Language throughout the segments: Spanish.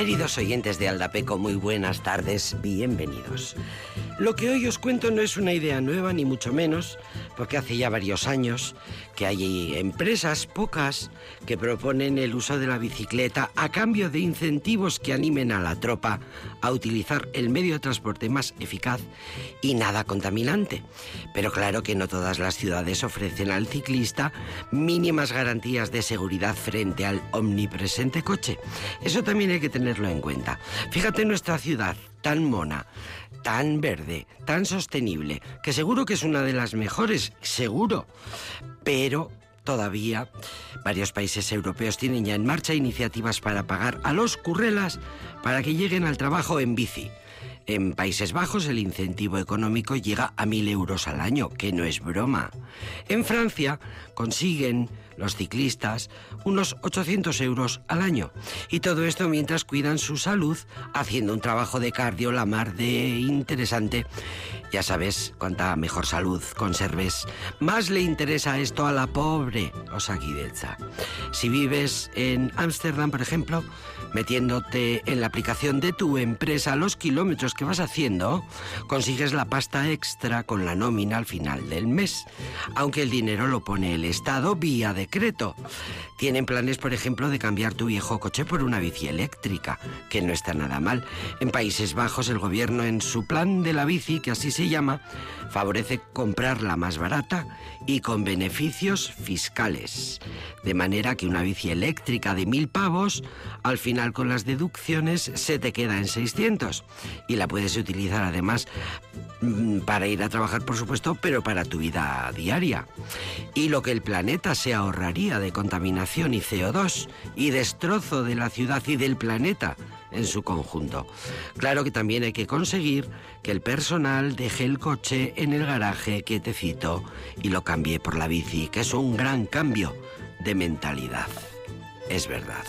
Queridos oyentes de Aldapeco, muy buenas tardes, bienvenidos. Lo que hoy os cuento no es una idea nueva, ni mucho menos, porque hace ya varios años que hay empresas, pocas, que proponen el uso de la bicicleta a cambio de incentivos que animen a la tropa a utilizar el medio de transporte más eficaz y nada contaminante. Pero claro que no todas las ciudades ofrecen al ciclista mínimas garantías de seguridad frente al omnipresente coche. Eso también hay que tenerlo en cuenta. Fíjate nuestra ciudad, tan mona, tan verde, tan sostenible, que seguro que es una de las mejores, seguro. Pero todavía varios países europeos tienen ya en marcha iniciativas para pagar a los currelas para que lleguen al trabajo en bici. En Países Bajos el incentivo económico llega a mil euros al año, que no es broma. En Francia consiguen los ciclistas unos 800 euros al año. Y todo esto mientras cuidan su salud haciendo un trabajo de cardio la mar de interesante. Ya sabes, cuánta mejor salud conserves, más le interesa esto a la pobre Osakideza. Si vives en Ámsterdam, por ejemplo, metiéndote en la aplicación de tu empresa los kilómetros que vas haciendo, consigues la pasta extra con la nómina al final del mes, aunque el dinero lo pone el Estado vía decreto. Tienen planes, por ejemplo, de cambiar tu viejo coche por una bici eléctrica, que no está nada mal. En Países Bajos el gobierno en su plan de la bici, que así se llama, favorece comprarla más barata y con beneficios fiscales. De manera que una bici eléctrica de mil pavos, al final con las deducciones, se te queda en 600. Y la puedes utilizar además mm, para ir a trabajar, por supuesto, pero para tu vida diaria. Y lo que el planeta se ahorraría de contaminación y CO2 y destrozo de la ciudad y del planeta en su conjunto. Claro que también hay que conseguir que el personal deje el coche en el garaje quietecito y lo cambie por la bici, que es un gran cambio de mentalidad. Es verdad.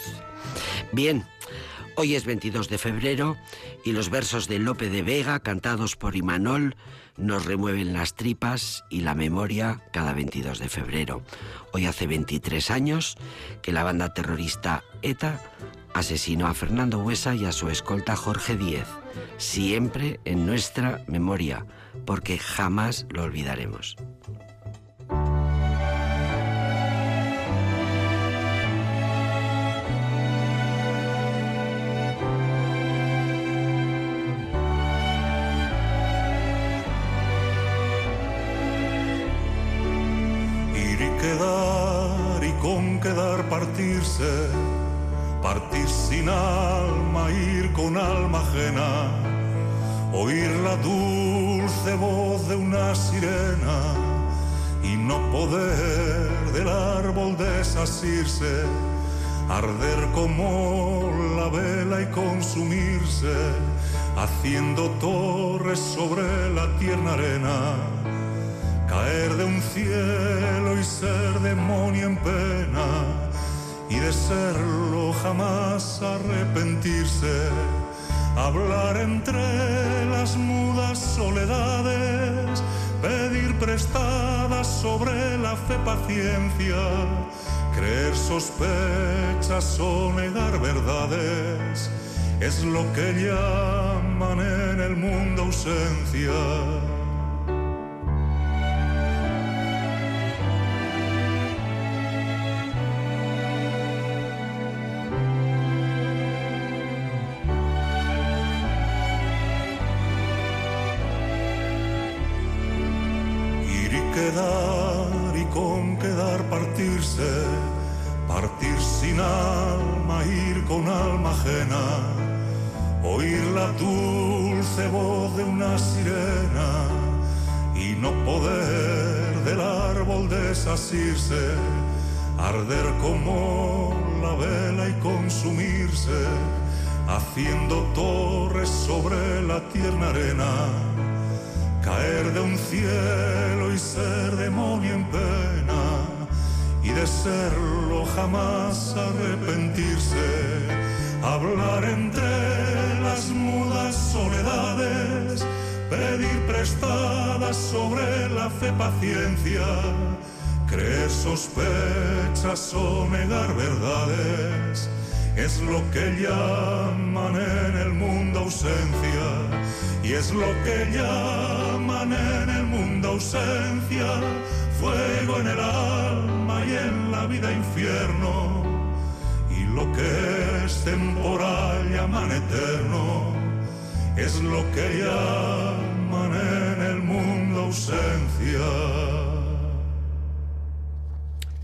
Bien, hoy es 22 de febrero y los versos de Lope de Vega, cantados por Imanol, nos remueven las tripas y la memoria cada 22 de febrero. Hoy hace 23 años que la banda terrorista ETA asesinó a Fernando Huesa y a su escolta Jorge Díez, siempre en nuestra memoria, porque jamás lo olvidaremos. Ir y quedar y con quedar partirse partir sin alma, ir con alma ajena, oír la dulce voz de una sirena y no poder del árbol desasirse, arder como la vela y consumirse, haciendo torres sobre la tierna arena, caer de un cielo y ser demonio en pena y de serlo jamás arrepentirse, hablar entre las mudas soledades, pedir prestadas sobre la fe paciencia, creer sospechas o negar verdades, es lo que llaman en el mundo ausencia. Desasirse, arder como la vela y consumirse, haciendo torres sobre la tierna arena caer de un cielo y ser demonio en pena y de serlo jamás arrepentirse, hablar entre las mudas soledades, pedir prestadas sobre la fe paciencia, creer sospechas o negar verdades, es lo que llaman en el mundo ausencia, y es lo que llaman en el mundo ausencia, fuego en el alma y en la vida infierno, y lo que es temporal llaman eterno, es lo que llaman en el mundo ausencia.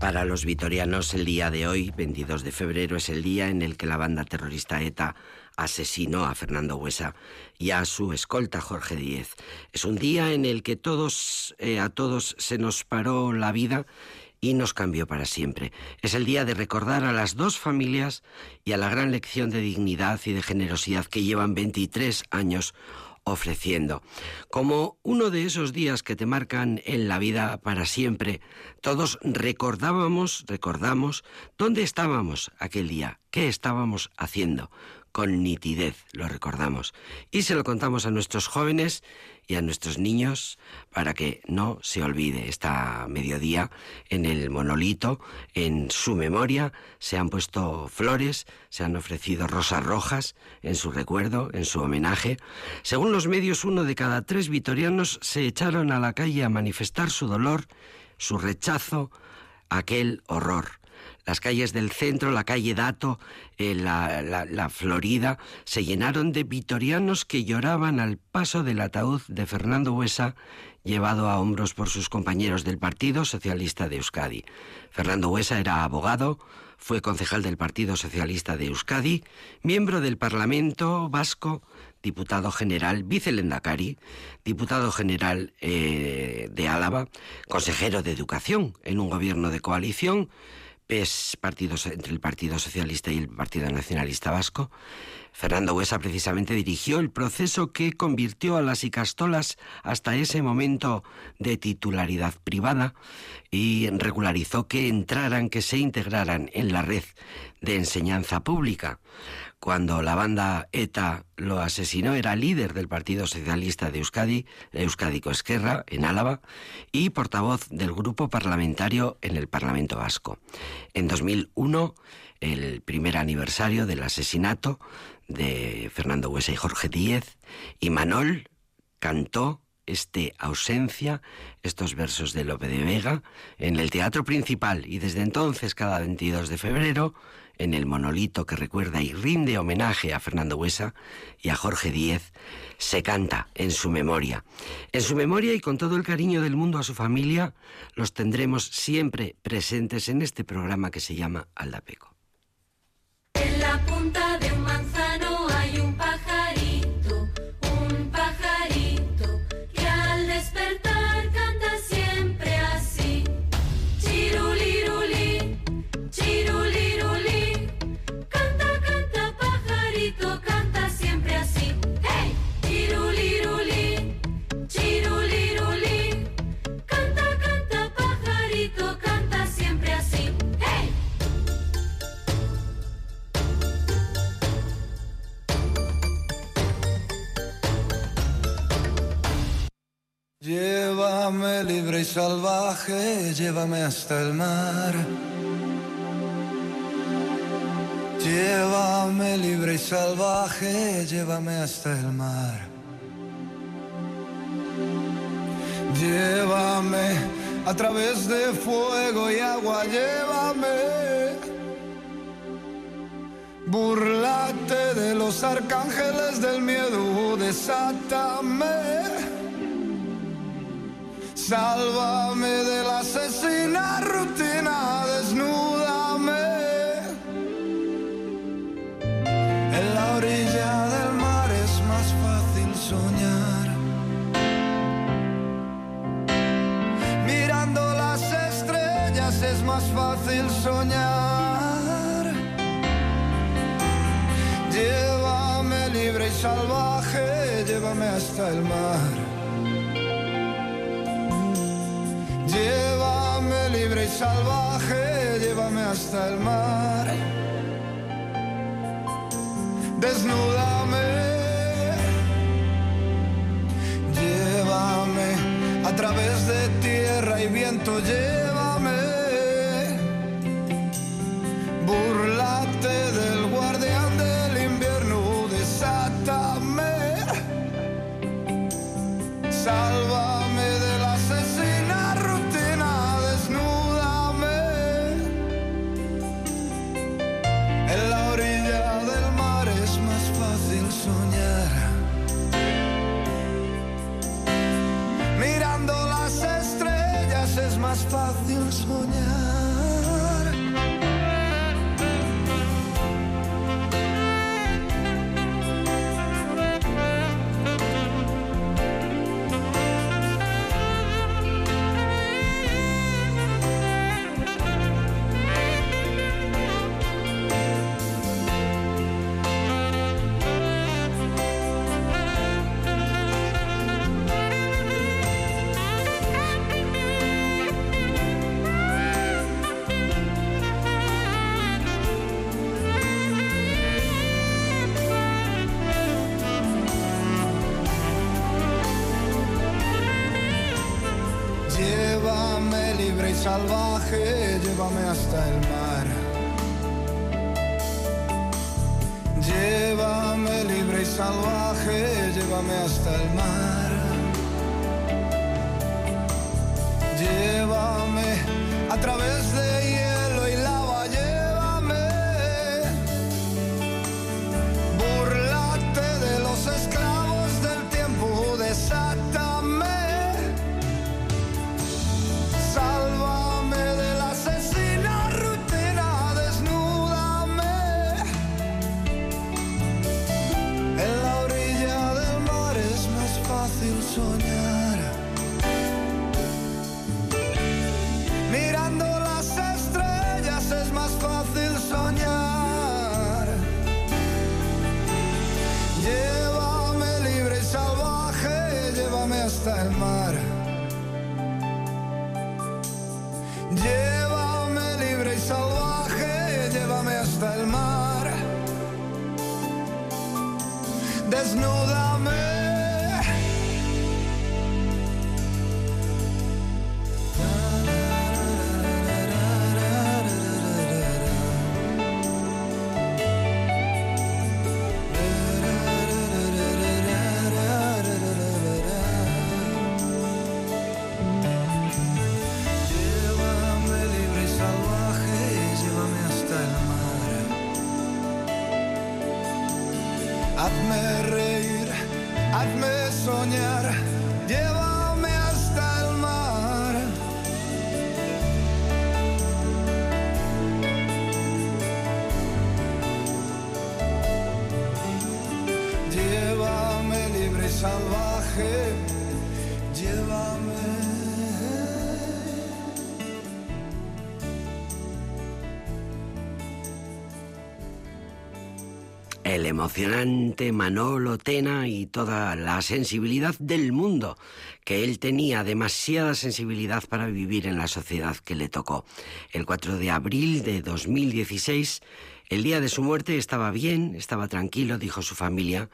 Para los vitorianos, el día de hoy, 22 de febrero, es el día en el que la banda terrorista ETA asesinó a Fernando Huesa y a su escolta Jorge Díez. Es un día en el que todos, eh, a todos se nos paró la vida y nos cambió para siempre. Es el día de recordar a las dos familias y a la gran lección de dignidad y de generosidad que llevan 23 años ofreciendo. Como uno de esos días que te marcan en la vida para siempre, todos recordábamos, recordamos, dónde estábamos aquel día, qué estábamos haciendo. Con nitidez lo recordamos. Y se lo contamos a nuestros jóvenes y a nuestros niños para que no se olvide. Esta mediodía en el monolito, en su memoria, se han puesto flores, se han ofrecido rosas rojas en su recuerdo, en su homenaje. Según los medios, uno de cada tres vitorianos se echaron a la calle a manifestar su dolor, su rechazo, aquel horror. Las calles del centro, la calle Dato, eh, la, Florida, se llenaron de vitorianos que lloraban al paso del ataúd de Fernando Huesa, llevado a hombros por sus compañeros del Partido Socialista de Euskadi. Fernando Huesa era abogado, fue concejal del Partido Socialista de Euskadi, miembro del Parlamento Vasco, diputado general, vicelendacari, diputado general eh, de Álava, consejero de Educación en un gobierno de coalición, PES partidos, entre el Partido Socialista y el Partido Nacionalista Vasco. Fernando Huesa precisamente dirigió el proceso que convirtió a las Icastolas hasta ese momento de titularidad privada y regularizó que entraran, que se integraran en la red de enseñanza pública. Cuando la banda ETA lo asesinó, era líder del Partido Socialista de Euskadi, Euskadi Esquerra, en Álava, y portavoz del grupo parlamentario en el Parlamento Vasco. En 2001, el primer aniversario del asesinato de Fernando Huesa y Jorge Díez, y Manol cantó este ausencia, estos versos de Lope de Vega, en el teatro principal y desde entonces cada 22 de febrero en el monolito que recuerda y rinde homenaje a Fernando Huesa y a Jorge Díez, se canta en su memoria. En su memoria y con todo el cariño del mundo a su familia, los tendremos siempre presentes en este programa que se llama Aldapeco. Llévame libre y salvaje, llévame hasta el mar. Llévame libre y salvaje, llévame hasta el mar. Llévame a través de fuego y agua, llévame. Burlate de los arcángeles del miedo, desátame Sálvame de la asesina rutina, desnúdame. En la orilla del mar es más fácil soñar. Mirando las estrellas es más fácil soñar. Llévame libre y salvaje, llévame hasta el mar. Llévame libre y salvaje, llévame hasta el mar. Desnúdame, llévame a través de tierra y viento, llévame. Salvaje, llévame hasta el emocionante Manolo Tena y toda la sensibilidad del mundo, que él tenía demasiada sensibilidad para vivir en la sociedad que le tocó. El 4 de abril de 2016, el día de su muerte, estaba bien, estaba tranquilo, dijo su familia,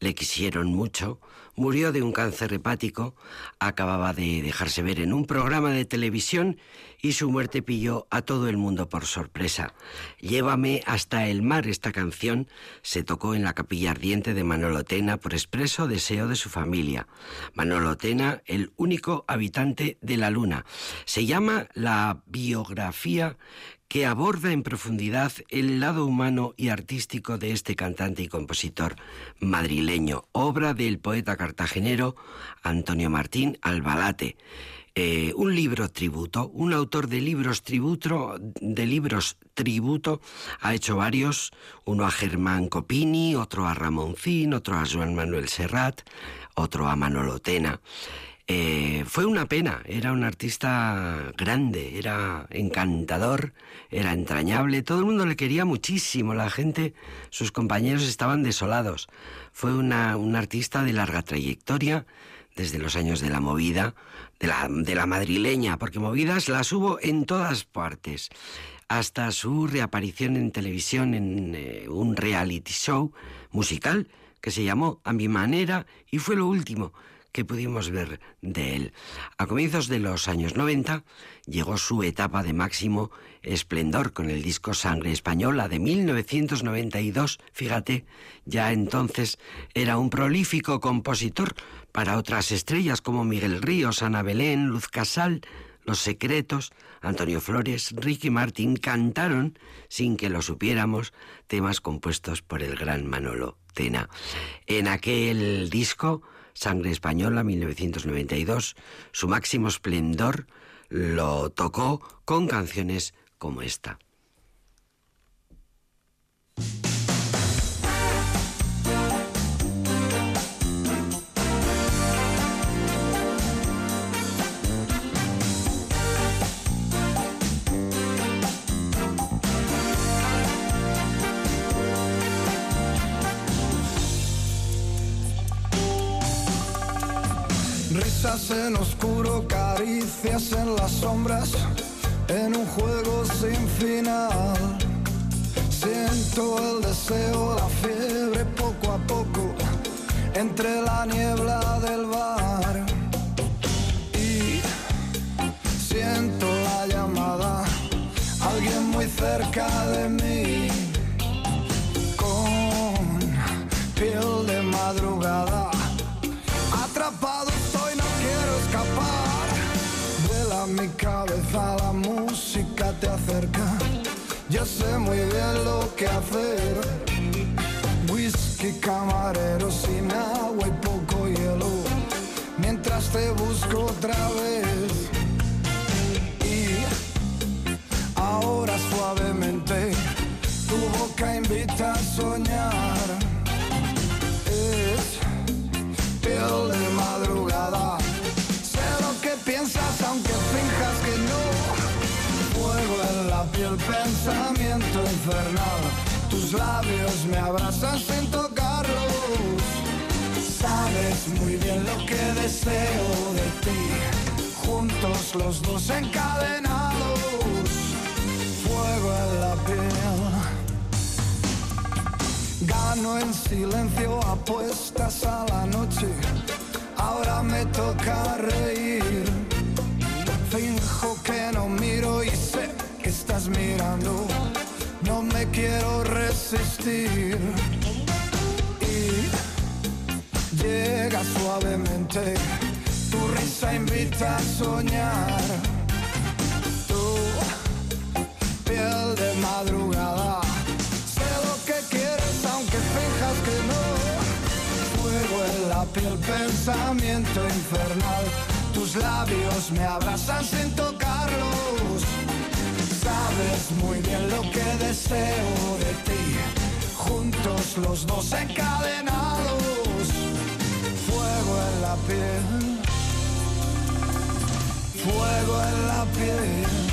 le quisieron mucho, murió de un cáncer hepático, acababa de dejarse ver en un programa de televisión y su muerte pilló a todo el mundo por sorpresa. Llévame hasta el mar esta canción se tocó en la capilla ardiente de Manolo Tena por expreso deseo de su familia. Manolo Tena, el único habitante de la luna. Se llama la biografía que aborda en profundidad el lado humano y artístico de este cantante y compositor madrileño, obra del poeta cartagenero Antonio Martín Albalate. Eh, un libro tributo, un autor de libros tributo, ha hecho varios, uno a Germán Copini, otro a Ramoncín, otro a Joan Manuel Serrat, otro a Manolo Tena. Eh, fue una pena, era un artista grande, era encantador, era entrañable, todo el mundo le quería muchísimo, la gente, sus compañeros estaban desolados. Fue una, un artista de larga trayectoria, desde los años de la movida, de la, de la madrileña, porque movidas las hubo en todas partes, hasta su reaparición en televisión en eh, un reality show musical que se llamó A mi manera y fue lo último que pudimos ver de él. A comienzos de los años 90 llegó su etapa de máximo esplendor con el disco Sangre Española de 1992. Fíjate, ya entonces era un prolífico compositor para otras estrellas como Miguel Ríos, Ana Belén, Luz Casal, Los Secretos, Antonio Flores, Ricky Martin cantaron, sin que lo supiéramos, temas compuestos por el gran Manolo Tena. En aquel disco Sangre Española 1992, su máximo esplendor lo tocó con canciones como esta. En oscuro, caricias en las sombras, en un juego sin final. Siento el deseo, la fiebre poco a poco, entre la niebla del bar. Y siento la llamada, alguien muy cerca de mí. Mi cabeza, la música te acerca. Yo sé muy bien lo que hacer. Whisky camarero sin agua y poco hielo. Mientras te busco otra vez. Y ahora suavemente tu boca invita a soñar. Pensamiento infernal. Tus labios me abrazan sin tocarlos. Sabes muy bien lo que deseo de ti. Juntos los dos encadenados. Fuego en la piel. Gano en silencio apuestas a la noche. Ahora me toca reír. Finjo que no miro mirando. No me quiero resistir. Y llega suavemente. Tu risa invita a soñar. Tu piel de madrugada. Sé lo que quieres aunque finjas que no. Fuego en la piel, pensamiento infernal. Tus labios me abrazan sin tocarlos. Sabes muy bien lo que deseo de ti. Juntos los dos encadenados. Fuego en la piel. Fuego en la piel.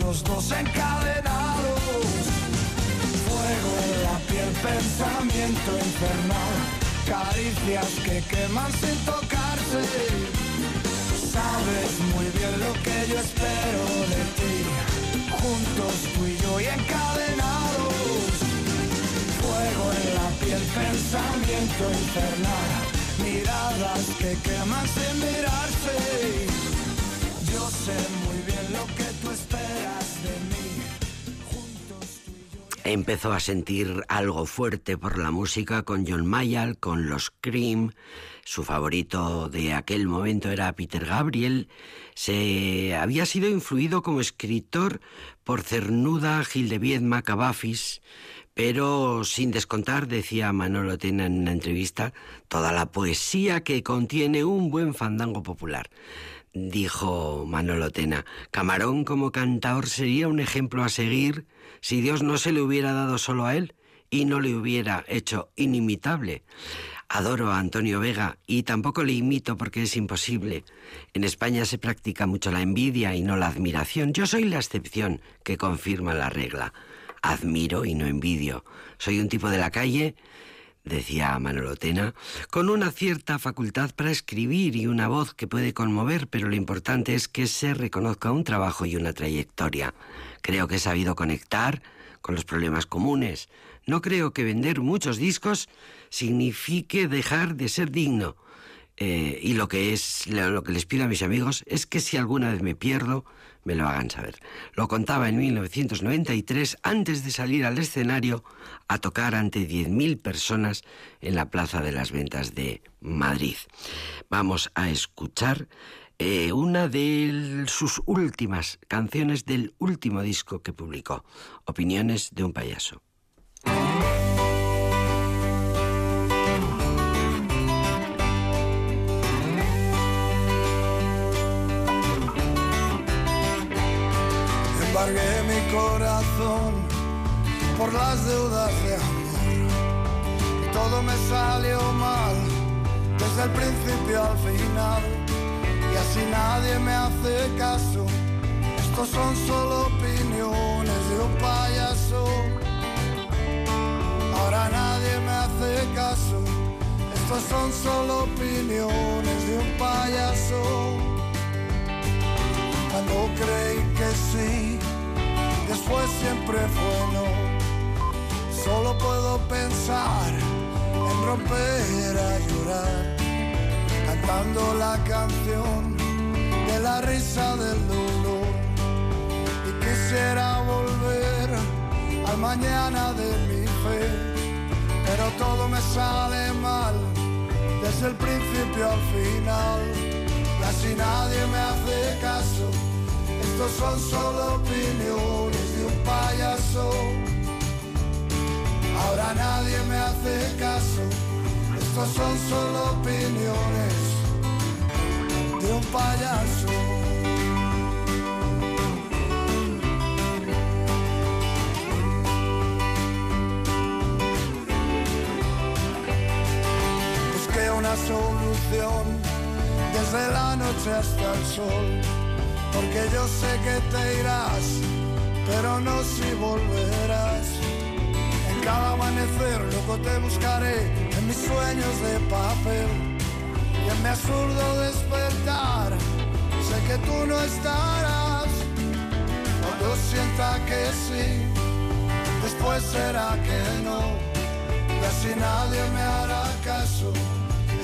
Los dos encadenados. Fuego en la piel, pensamiento infernal. Caricias que queman sin tocarse. Sabes muy bien lo que yo espero de ti. Juntos tú y yo y encadenados. Fuego en la piel, pensamiento infernal. Miradas que queman sin mirarse. Yo sé Empezó a sentir algo fuerte por la música con John Mayall, con los Cream. Su favorito de aquel momento era Peter Gabriel. Se había sido influido como escritor por Cernuda, Gil de Viedma, Cavafis, pero sin descontar, decía Manolo Tena en una entrevista, toda la poesía que contiene un buen fandango popular. Dijo Manolo Tena, Camarón como cantador sería un ejemplo a seguir si Dios no se le hubiera dado solo a él y no le hubiera hecho inimitable. Adoro a Antonio Vega y tampoco le imito porque es imposible. En España se practica mucho la envidia y no la admiración. Yo soy la excepción que confirma la regla. Admiro y no envidio. Soy un tipo de la calle, decía Manolo Tena, con una cierta facultad para escribir y una voz que puede conmover, pero lo importante es que se reconozca un trabajo y una trayectoria. Creo que he sabido conectar con los problemas comunes. No creo que vender muchos discos signifique dejar de ser digno. Eh, y lo que es lo que les pido a mis amigos es que si alguna vez me pierdo, me lo hagan saber. Lo contaba en 1993 antes de salir al escenario a tocar ante 10.000 personas en la Plaza de las Ventas de Madrid. Vamos a escuchar eh, una de sus últimas canciones del último disco que publicó, Opiniones de un payaso. Embargué mi corazón por las deudas de amor. Y todo me salió mal, desde el principio al final. Y así nadie me hace caso. Estos son solo opiniones de un payaso. Ahora nadie me hace caso. Estos son solo opiniones de un payaso. Cuando creí que sí, después siempre fue no. Solo puedo pensar en romper a llorar, cantando la canción de la risa del dolor. Y quisiera volver al mañana de mi fe, pero todo me sale mal, desde el principio al final. Y así nadie me hace caso, estos son solo opiniones payaso. Ahora nadie me hace caso, estos son solo opiniones de un payaso. Busqué una solución desde la noche hasta el sol, porque yo sé que te irás, pero no si volverás. En cada amanecer loco te buscaré en mis sueños de papel y en mi absurdo despertar. Sé que tú no estarás cuando sienta que sí, después será que no, y así nadie me hará caso.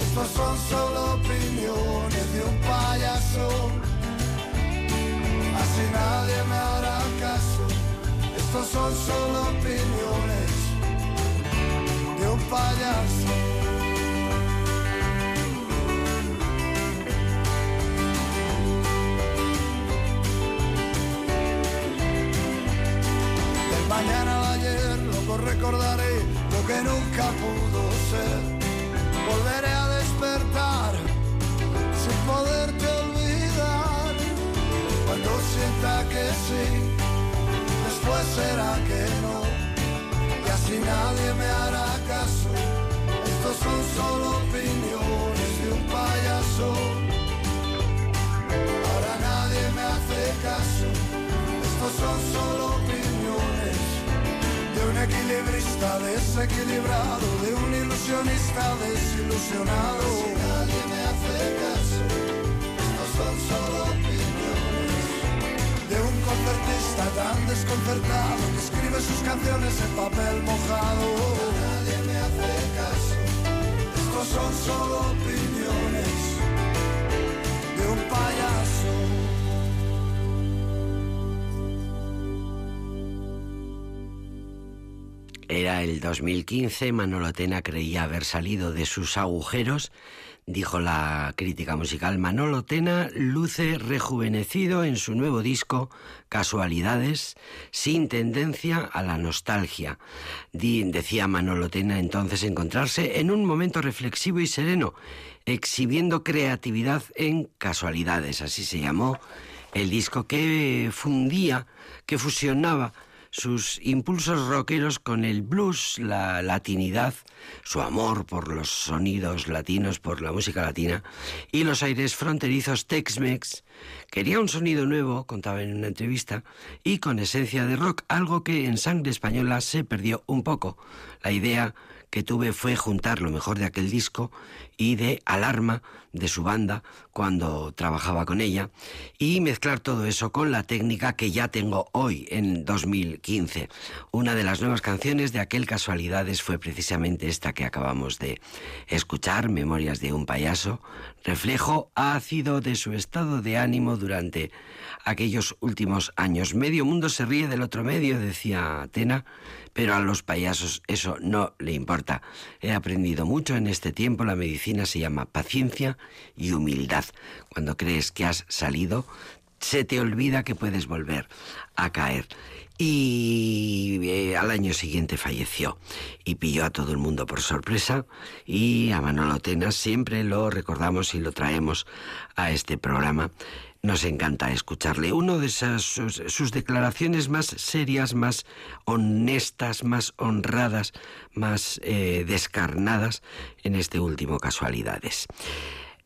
Estos son solo opiniones de un payaso. Así nadie me hará caso. Estos son solo opiniones de un payaso. Del mañana al ayer, loco recordaré lo que nunca pudo ser. Volveré a despertar sin poderte. Que sí, después será que no. Y así nadie me hará caso. Estos son solo opiniones de un payaso. Ahora nadie me hace caso. Estos son solo opiniones de un equilibrista desequilibrado, de un ilusionista desilusionado. Si nadie me hace caso, estos son solo opiniones concertista tan desconcertado que escribe sus canciones en papel mojado. Nadie me hace caso, estos son solo opiniones de un payaso. Era el 2015, Manolo Tena creía haber salido de sus agujeros. Dijo la crítica musical, Manolo Tena luce rejuvenecido en su nuevo disco Casualidades, sin tendencia a la nostalgia. Decía Manolo Tena entonces encontrarse en un momento reflexivo y sereno, exhibiendo creatividad en Casualidades, así se llamó el disco que fundía, que fusionaba sus impulsos rockeros con el blues, la latinidad, su amor por los sonidos latinos, por la música latina y los aires fronterizos Tex-Mex. Quería un sonido nuevo, contaba en una entrevista, y con esencia de rock, algo que en Sangre Española se perdió un poco. La idea que tuve fue juntar lo mejor de aquel disco y de Alarma de su banda cuando trabajaba con ella y mezclar todo eso con la técnica que ya tengo hoy en 2015. Una de las nuevas canciones de aquel Casualidades fue precisamente esta que acabamos de escuchar, Memorias de un payaso, reflejo ácido de su estado de ánimo durante aquellos últimos años. Medio mundo se ríe del otro medio, decía Atena, pero a los payasos eso no le importa. He aprendido mucho en este tiempo. La medicina se llama paciencia y humildad. Cuando crees que has salido, se te olvida que puedes volver a caer y eh, al año siguiente falleció y pilló a todo el mundo por sorpresa y a Manolo Tenas siempre lo recordamos y lo traemos a este programa. Nos encanta escucharle. Una de esas sus, declaraciones más serias, más honestas, más honradas, más eh, descarnadas en este último Casualidades.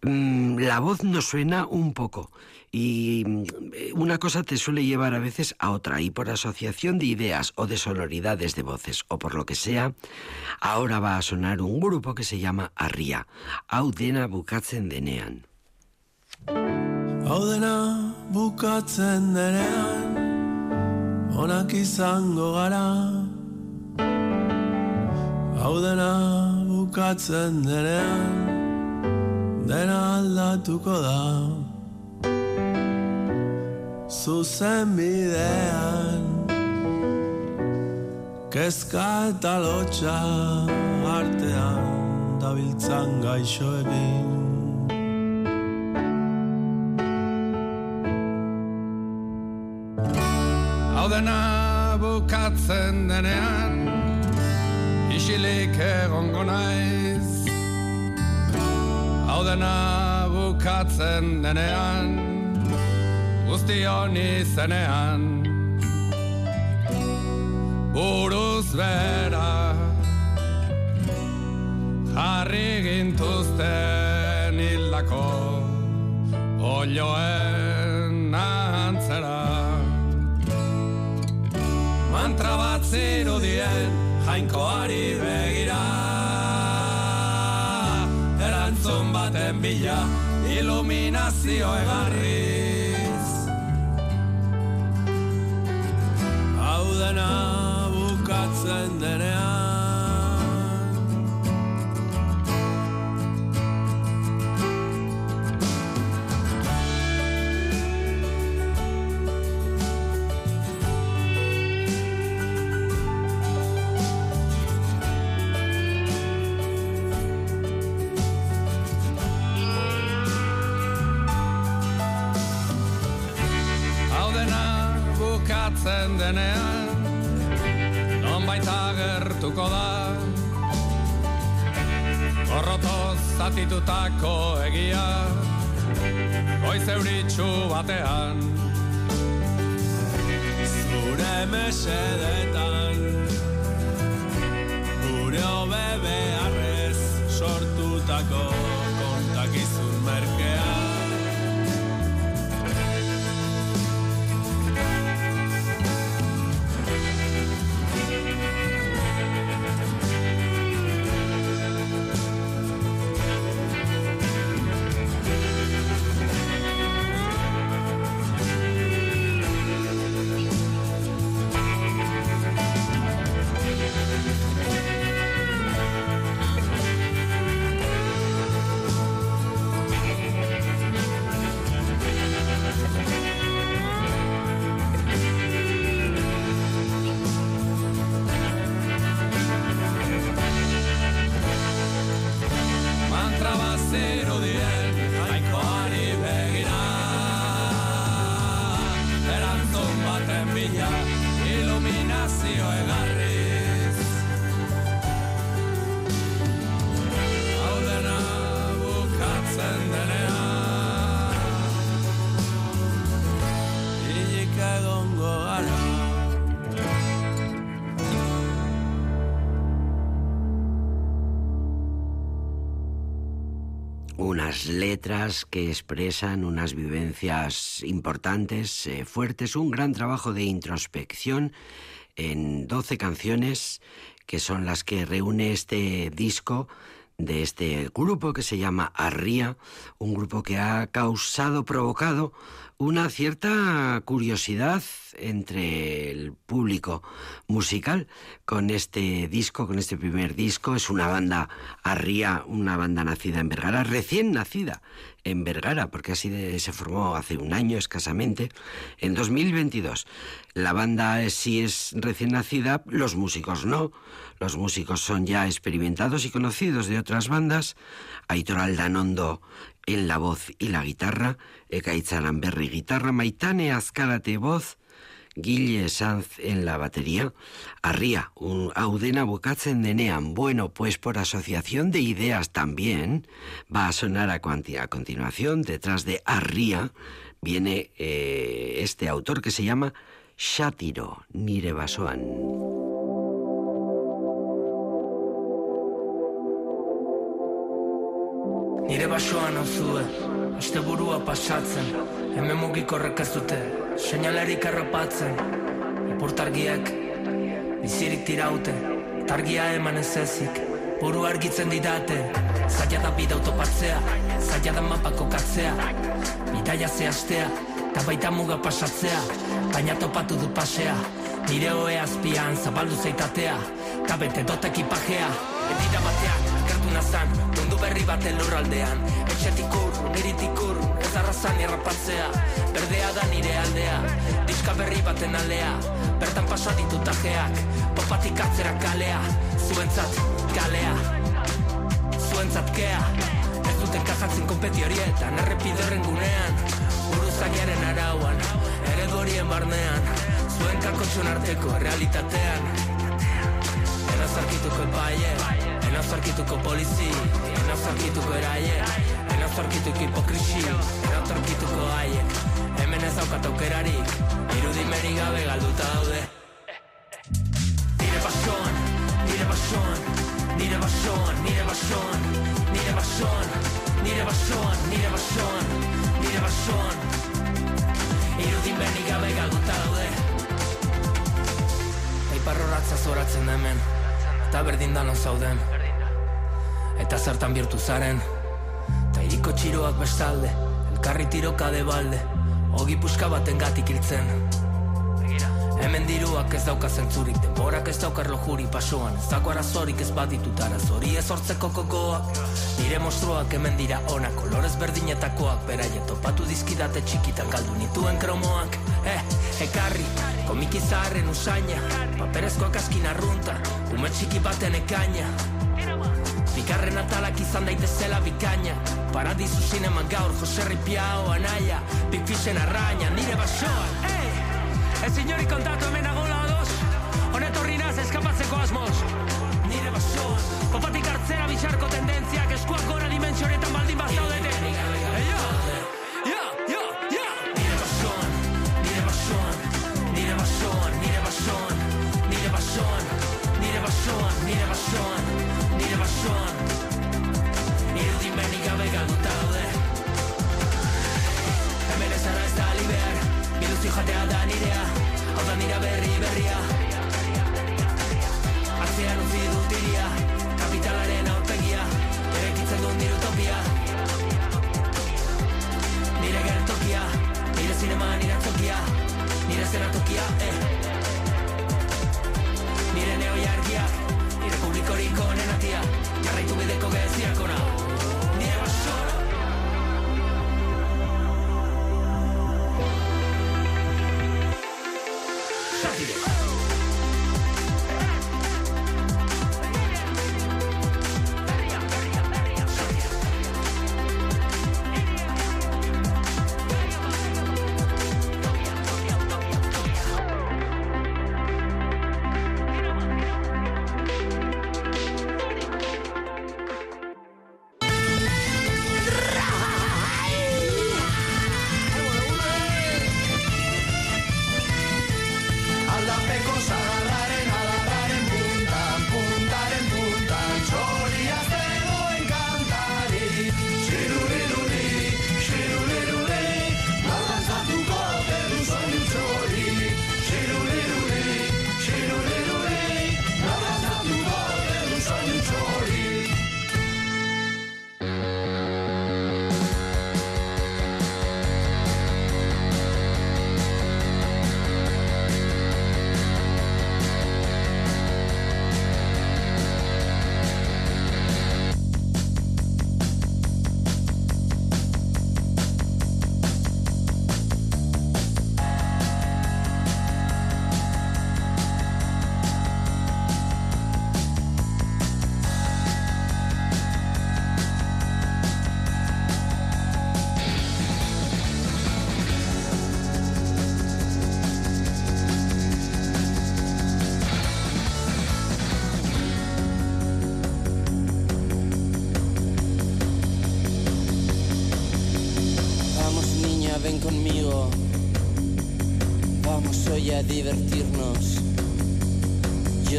Mm, la voz nos suena un poco y mm, una cosa te suele llevar a veces a otra, y por asociación de ideas o de sonoridades de voces, o por lo que sea, ahora va a sonar un grupo que se llama Arria, Audena bukatzen denean. Audena bukatzen denean, onak izango gara. Audena bukatzen denean, dena aldatuko da zuzen bidean Kezka eta lotxa artean dabiltzan gaixoekin Hau dena bukatzen denean Isilik egongo naiz. Hau dena bukatzen denean guztion izenean Buruz bera Jarri gintuzten hildako Olioen Bat zirudien jainkoari begira. Erantzun baten bila iluminazio egarri dena bukatzen denean bukatzen denean gertuko da. Gorrotoz zatitutako egia Goiz euritxu batean Zure mesedetan Gure hobe que expresan unas vivencias importantes, eh, fuertes, un gran trabajo de introspección en 12 canciones que son las que reúne este disco de este grupo que se llama Arría, un grupo que ha causado, provocado una cierta curiosidad entre el público musical con este disco, con este primer disco. Es una banda Arría, una banda nacida en Vergara, recién nacida en Vergara, porque así se formó hace un año escasamente, en 2022. La banda sí es recién nacida, los músicos no. Los músicos son ya experimentados y conocidos de otras bandas. Aitor Aldanondo en la voz y la guitarra, Ekaitz Aranberri guitarra, Maitane Azkarate voz, Guille Sanz en la batería, Arría, un Audena bukatzen denean. Bueno, pues por asociación de ideas también va a sonar a, continuación, detrás de Arría, viene eh, este autor que se llama Shatiro Nire Basoan. Nire basoan burua Hemen mugikorrek ez dute, seinalerik errapatzen Ipurtargiek, bizirik tiraute. Targia eman ez ezik, buru argitzen didate. Zaila da bida autopatzea, zaila da mapa kokatzea Bidaia zehaztea, eta baita muga pasatzea. Baina topatu du pasea, nire hoe azpian zabaldu zeitatea Eta bete dot ekipajea, edira batean, Gertu nazan, mundu berri baten lurraldean. Etxetik urrun, iritik urrun, ez arrazan irrapatzea Berdea da nire aldea, diska berri baten alea Bertan pasa ditut ajeak, popatik atzera kalea. Zuentzat, galea, zuentzat kea. Ez duten kajatzen konpeti horietan, errepide horren gunean Buruzainaren arauan, eredu horien barnean. Zuen kakotxon arteko realitatean. Enoz arkituko epaie, enoz arkituko polizi, enoz arkituko eraie, enoz arkituko hipokrisi, enoz arkituko haiek. Hemen ez daukat aukerarik, irudimerik gabe galduta daude. Nire basoan, nire basoan, nire basoan, nire basoan, nire basoan, nire basoan, nire basoan, nire basoan. Irudimenik gabe galduta daude. Aiparroratza zoratzen hemen Eta berdin danon zauden Eta zertan bihurtu zaren. Ta iriko txiroak bestalde Elkarri tiroka de balde. Ogi puska baten gatik hiltzen. Hemen diruak ez dauka zentzurik Denborak ez daukar lojuri pasoan Ez dago arazorik ez baditut arazori Ez hortzeko kokoak Nire monstruak hemen dira ona Kolorez berdinetakoak Beraie topatu dizkidate txikitan Galdu nituen kromoak. Eh, ekarri Komiki zaharren usaina. Paperezkoak askin arrunta Ume txiki baten ekaina Bigarren atalak izan daitezela bikaina. Paradisu zinema gaur Joserri Piao anaia Big Fishen arraina Nire basoan hey! Ez inori kontatu hemen agola ados Honetorri naz eskapatzeko asmoz. Nire basoan Popatik hartzera bitxarko tendentziak Eskuak gora dimentsio honetan baldin bazaudete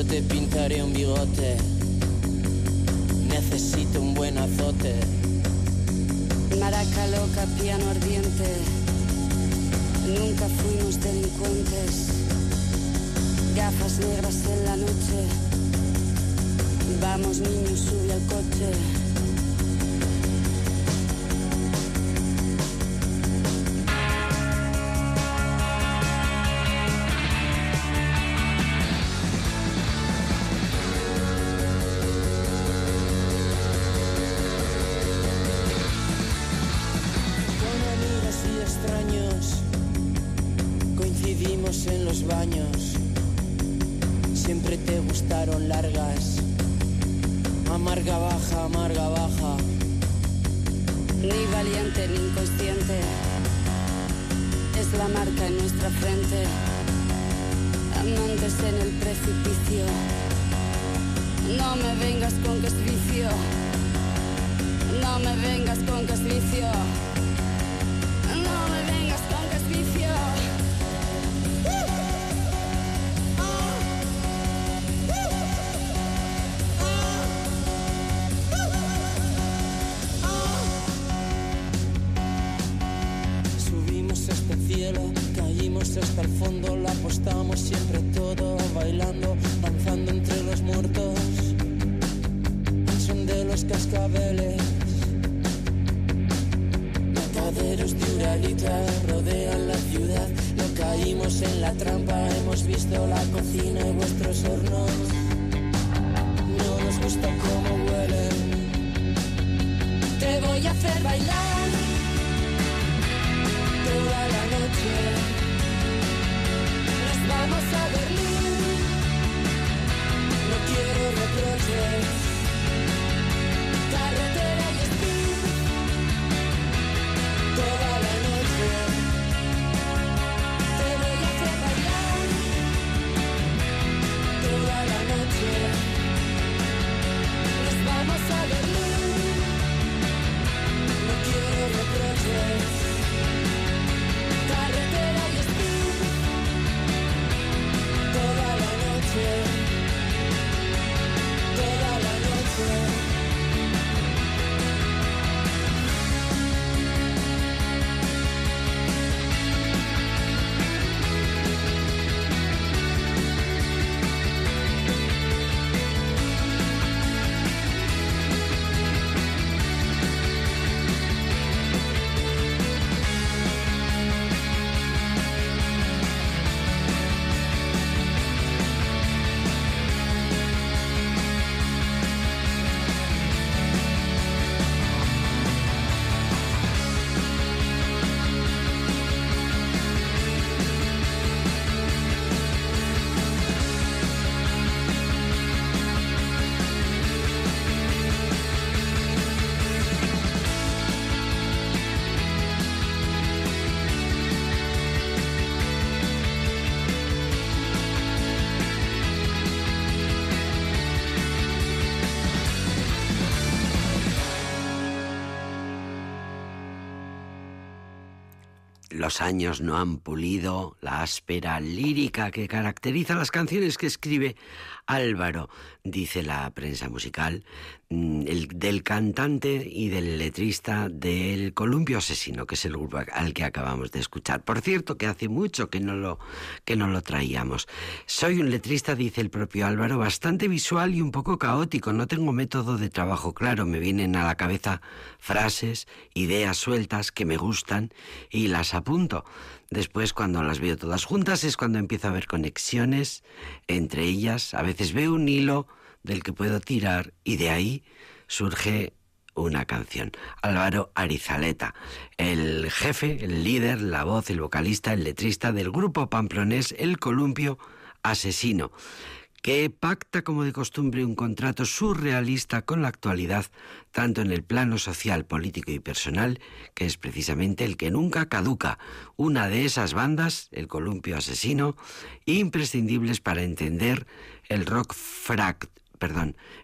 Te pintaré un bigote. Necesito un buen azote. Maraca loca, piano ardiente. Nunca fuimos delincuentes. Gafas negras en la noche. Vamos niños, sube al coche. adelante, amantes en el precipicio. No me vengas con que es vicio, no me vengas con que es vicio. Los años no han pulido la áspera lírica que caracteriza las canciones que escribe Álvaro, dice la prensa musical, mm, el- del cantante y del letrista del Columpio Asesino, que es el grupo al que acabamos de escuchar. Por cierto, que hace mucho que no lo, que no lo traíamos. Soy un letrista, dice el propio Álvaro, bastante visual y un poco caótico. No tengo método de trabajo claro. Me vienen a la cabeza frases, ideas sueltas que me gustan y las apunto. Después, cuando las veo todas juntas, es cuando empiezo a ver conexiones entre ellas. A veces veo un hilo del que puedo tirar y de ahí surge una canción. Álvaro Arizaleta, el jefe, el líder, la voz, el vocalista, el letrista del grupo pamplonés El Columpio Asesino, que pacta como de costumbre un contrato surrealista con la actualidad, tanto en el plano social, político y personal, que es precisamente el que nunca caduca, una de esas bandas, el Columpio Asesino, imprescindibles para entender el rock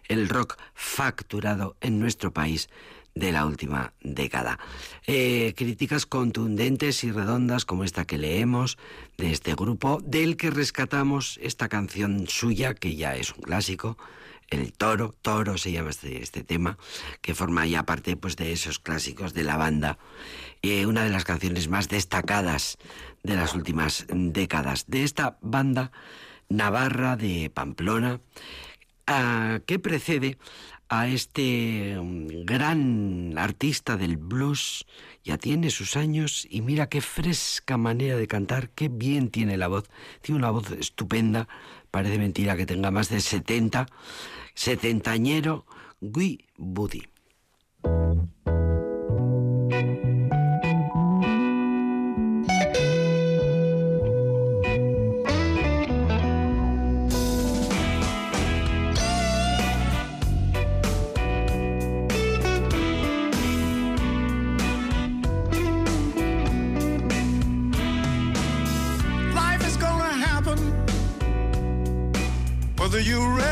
el rock facturado en nuestro país de la última década. Eh, críticas contundentes y redondas como esta que leemos de este grupo, del que rescatamos esta canción suya, que ya es un clásico, El Toro, Toro se llama este, este tema, que forma ya parte pues, de esos clásicos de la banda, eh, una de las canciones más destacadas de las últimas décadas, de esta banda navarra de Pamplona, a, que precede a este um, gran artista del blues. Ya tiene sus años y mira qué fresca manera de cantar, qué bien tiene la voz. Tiene una voz estupenda, parece mentira que tenga más de 70. Setentañero Gui Budi. you ready?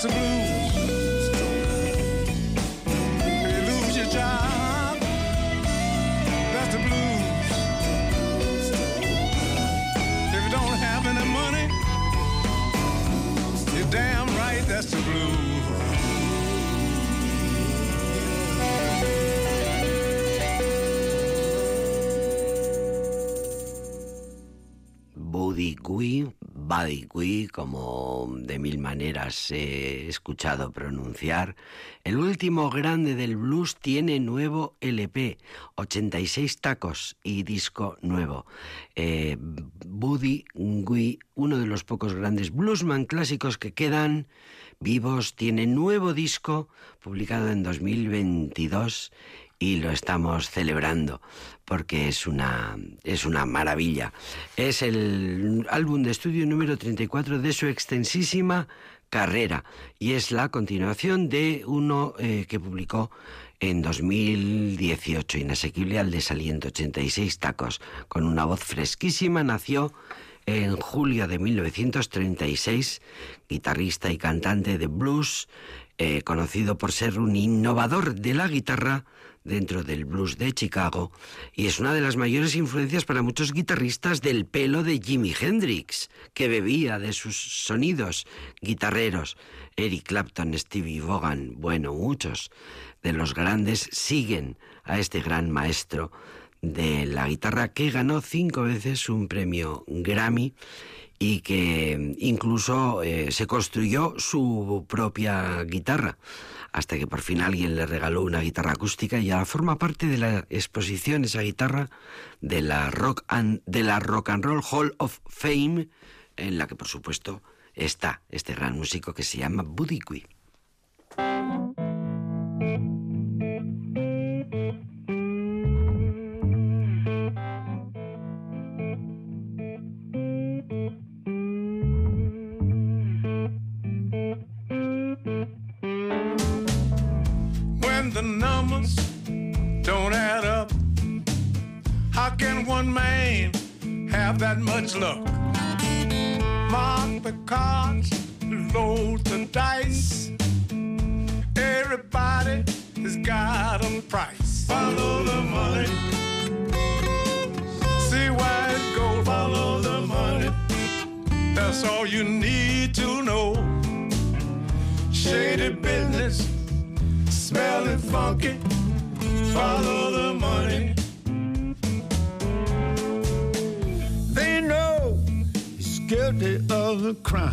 That's the blues. Como de mil maneras he escuchado pronunciar. El último grande del blues tiene nuevo LP, 86 tacos y disco nuevo. Eh, Buddy Gui, uno de los pocos grandes bluesman clásicos que quedan vivos, tiene nuevo disco publicado en 2022 y lo estamos celebrando porque es una, es una maravilla. Es el álbum de estudio número 34 de su extensísima carrera y es la continuación de uno eh, que publicó en 2018, Inasequible al desaliento, 86 tacos, con una voz fresquísima, nació en julio de 1936, guitarrista y cantante de blues, eh, conocido por ser un innovador de la guitarra, dentro del blues de Chicago y es una de las mayores influencias para muchos guitarristas del pelo de Jimi Hendrix, que bebía de sus sonidos guitarreros. Eric Clapton, Stevie Vaughan, bueno, muchos de los grandes siguen a este gran maestro de la guitarra que ganó cinco veces un premio Grammy y que incluso eh, se construyó su propia guitarra hasta que por fin alguien le regaló una guitarra acústica y ahora forma parte de la exposición esa guitarra de la Rock and, de la Rock and Roll Hall of Fame, en la que por supuesto está este gran músico que se llama Buddy Guy. That much luck? Mark the cards, load the dice. Everybody has got a price. Follow the money. See where it goes. Follow the money. That's all you need to know. Shady business smelling funky. Follow the money. Guilty of a crime.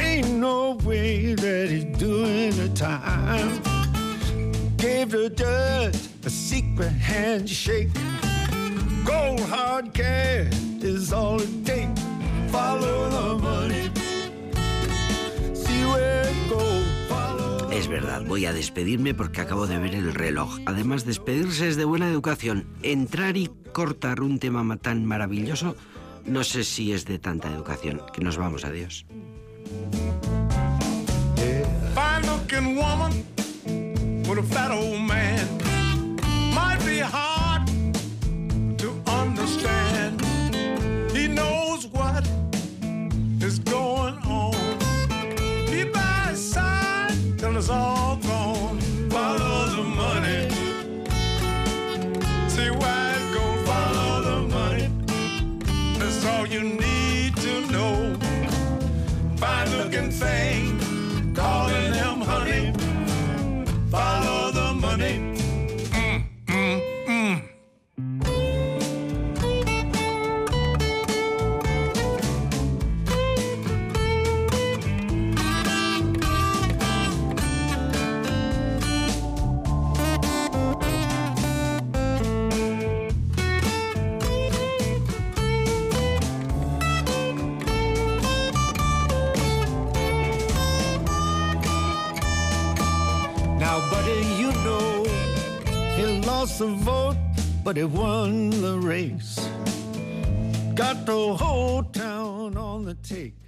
Ain't no way that he's doing the time. Gave the judge a secret handshake. Gold hard cash is all it takes. Follow the money. See where it goes. Es verdad, voy a despedirme porque acabo de ver el reloj. Además, despedirse es de buena educación. Entrar y cortar un tema tan maravilloso, no sé si es de tanta educación. Que nos vamos, adiós. Fine looking woman with a fat old man might be hard Fine vote, but he won the race. Got the whole town on the take.